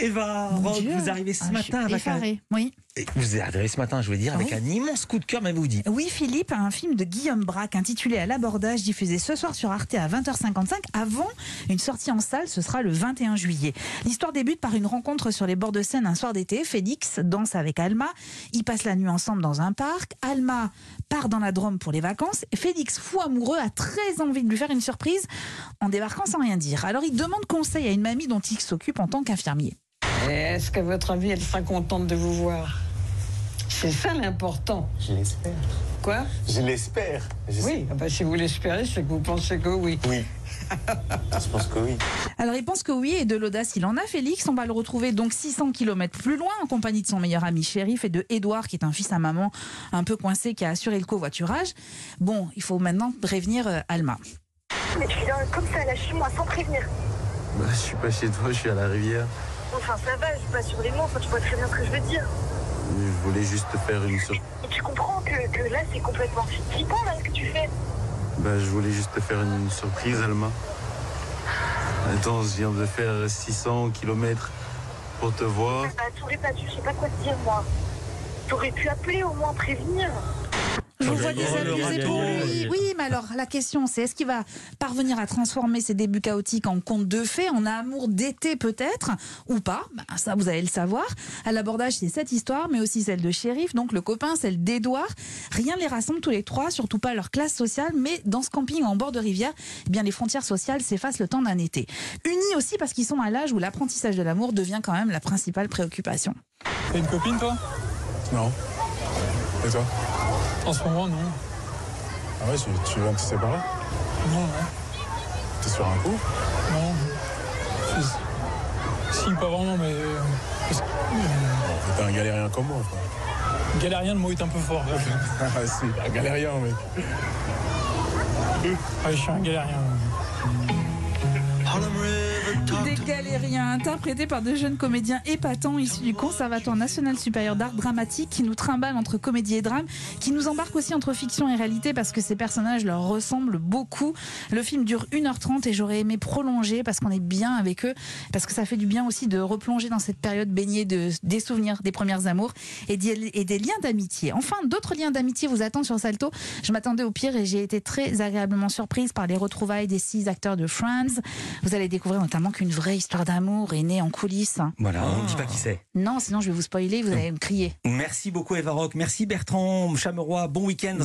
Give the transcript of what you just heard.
Eva Mon Rock, Dieu. vous arrivez ce Ah, je matin suis avec un... Oui. Et Vous êtes arrivé ce matin, je veux dire, avec Oui. un immense coup de cœur, mais vous dites. Oui, Philippe, un film de Guillaume Braque intitulé À l'abordage, diffusé ce soir sur Arte à 20h55. Avant une sortie en salle, ce sera le 21 juillet. L'histoire débute par une rencontre sur les bords de Seine un soir d'été. Félix danse avec Alma. Ils passent la nuit ensemble dans un parc. Alma part dans la Drôme pour les vacances. Félix, fou amoureux, a très envie de lui faire une surprise en débarquant sans rien dire. Alors il demande conseil à une mamie dont il s'occupe en tant qu'infirmier. Et Est-ce qu'à votre avis, elle sera contente de vous voir? C'est ça l'important. Je l'espère. Quoi? Je l'espère. Oui, ah bah, si vous l'espérez, c'est que vous pensez que oui. Oui. Je pense que oui. Alors il pense que oui, et de l'audace, il en a, Félix. On va le retrouver donc 600 km plus loin, en compagnie de son meilleur ami shérif et de Édouard, qui est un fils à maman un peu coincé, qui a assuré le covoiturage. Bon, il faut maintenant prévenir euh, Alma. Mais tu viens comme ça là chez moi sans prévenir. Bah, je suis pas chez toi, je suis à la rivière. Enfin ça va, je suis pas sur les mots, enfin tu vois très bien ce que je veux dire. Je voulais juste te faire une surprise. Et tu comprends que, que là c'est complètement flippant là ce que tu fais. Bah, je voulais juste te faire une surprise, Alma. Attends, je viens de faire 600 km pour te voir. Bah t'aurais pas dû, je sais pas quoi te dire moi. T'aurais pu appeler au moins prévenir. Je vous vois désabusé pour lui. Oui, mais alors la question c'est est-ce qu'il va parvenir à transformer ses débuts chaotiques en contes de fées, en amour d'été peut-être, ou pas? Ben, Ça, vous allez le savoir. À l'abordage, c'est cette histoire, mais aussi celle de Shérif, donc le copain, celle d'Edouard. Rien ne les rassemble tous les trois, surtout pas leur classe sociale, mais dans ce camping en bord de rivière, eh bien les frontières sociales s'effacent le temps d'un été. Unis aussi parce qu'ils sont à l'âge où l'apprentissage de l'amour devient quand même la principale préoccupation. T'as une copine, toi? Non. Et toi? En ce moment, non. Ah ouais, tu, tu viens de te séparer Non, non. T'es sur un coup? Non. Je- Si, pas vraiment, mais. euh, parce que- T'es un galérien comme moi, quoi. Galérien, le mot est un peu fort. Ah si, un galérien, mec. Ah, je suis un galérien. Des galériens interprétés par deux jeunes comédiens épatants issus du Conservatoire national supérieur d'art dramatique qui nous trimballent entre comédie et drame, qui nous embarquent aussi entre fiction et réalité parce que ces personnages leur ressemblent beaucoup. Le film dure 1h30 et j'aurais aimé prolonger parce qu'on est bien avec eux, parce que ça fait du bien aussi de replonger dans cette période baignée de, des souvenirs des premières amours et, d'y- et des liens d'amitié. Enfin, d'autres liens d'amitié vous attendent sur Salto. Je m'attendais au pire et j'ai été très agréablement surprise par les retrouvailles des six acteurs de Friends. Vous allez découvrir notamment qu'une vraie histoire d'amour est née en coulisses. Voilà, on ne dit pas qui c'est. Non, sinon je vais vous spoiler, vous allez me crier. Merci beaucoup, Eva Rock. Merci, Bertrand Chameroy. Bon week-end.